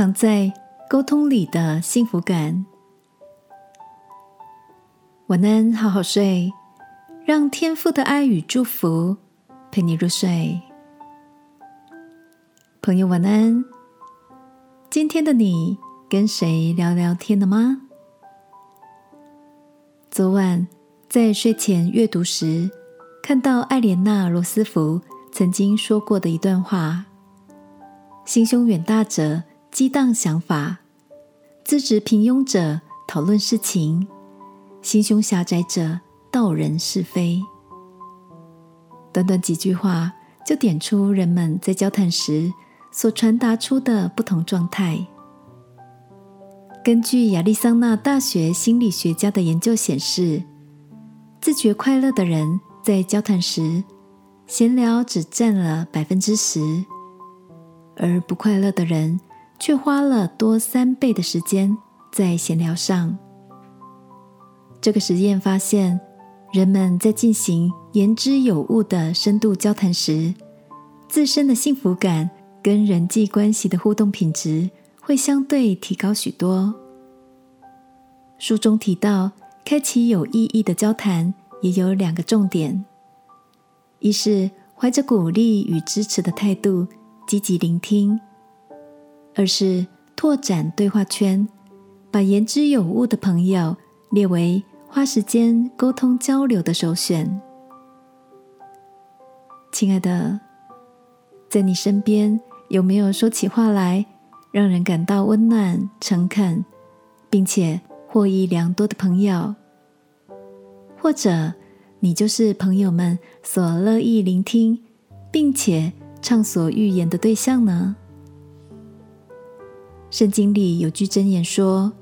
藏在沟通里的幸福感。晚安，好好睡，让天父的爱与祝福陪你入睡。朋友，晚安。今天的你跟谁聊聊天了吗？昨晚在睡前阅读时，看到艾莲娜·罗斯福曾经说过的一段话：“心胸远大者激荡想法，资质平庸者讨论事情。”心胸狭窄者道人是非。短短几句话，就点出人们在交谈时所传达出的不同状态。根据亚利桑那大学心理学家的研究显示，自觉快乐的人在交谈时，闲聊只占了百分之十，而不快乐的人却花了多三倍的时间在闲聊上。这个实验发现，人们在进行言之有物的深度交谈时，自身的幸福感跟人际关系的互动品质会相对提高许多。书中提到，开启有意义的交谈也有两个重点：一是怀着鼓励与支持的态度积极聆听；而是拓展对话圈，把言之有物的朋友列为。花时间沟通交流的首选，亲爱的，在你身边有没有说起话来让人感到温暖、诚恳，并且获益良多的朋友？或者你就是朋友们所乐意聆听，并且畅所欲言的对象呢？圣经里有句箴言说：“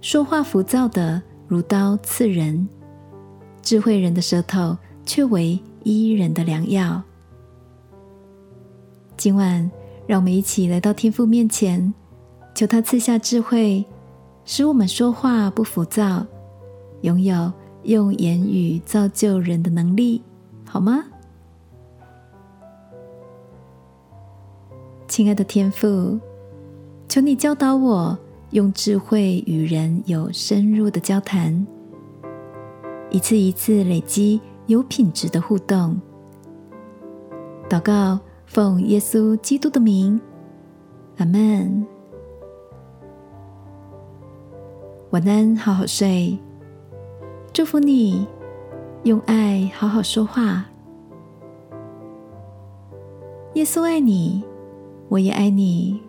说话浮躁的。”如刀刺人，智慧人的舌头却为医人的良药。今晚，让我们一起来到天父面前，求他赐下智慧，使我们说话不浮躁，拥有用言语造就人的能力，好吗？亲爱的天父，求你教导我。用智慧与人有深入的交谈，一次一次累积有品质的互动。祷告，奉耶稣基督的名，阿门。晚安，好好睡。祝福你，用爱好好说话。耶稣爱你，我也爱你。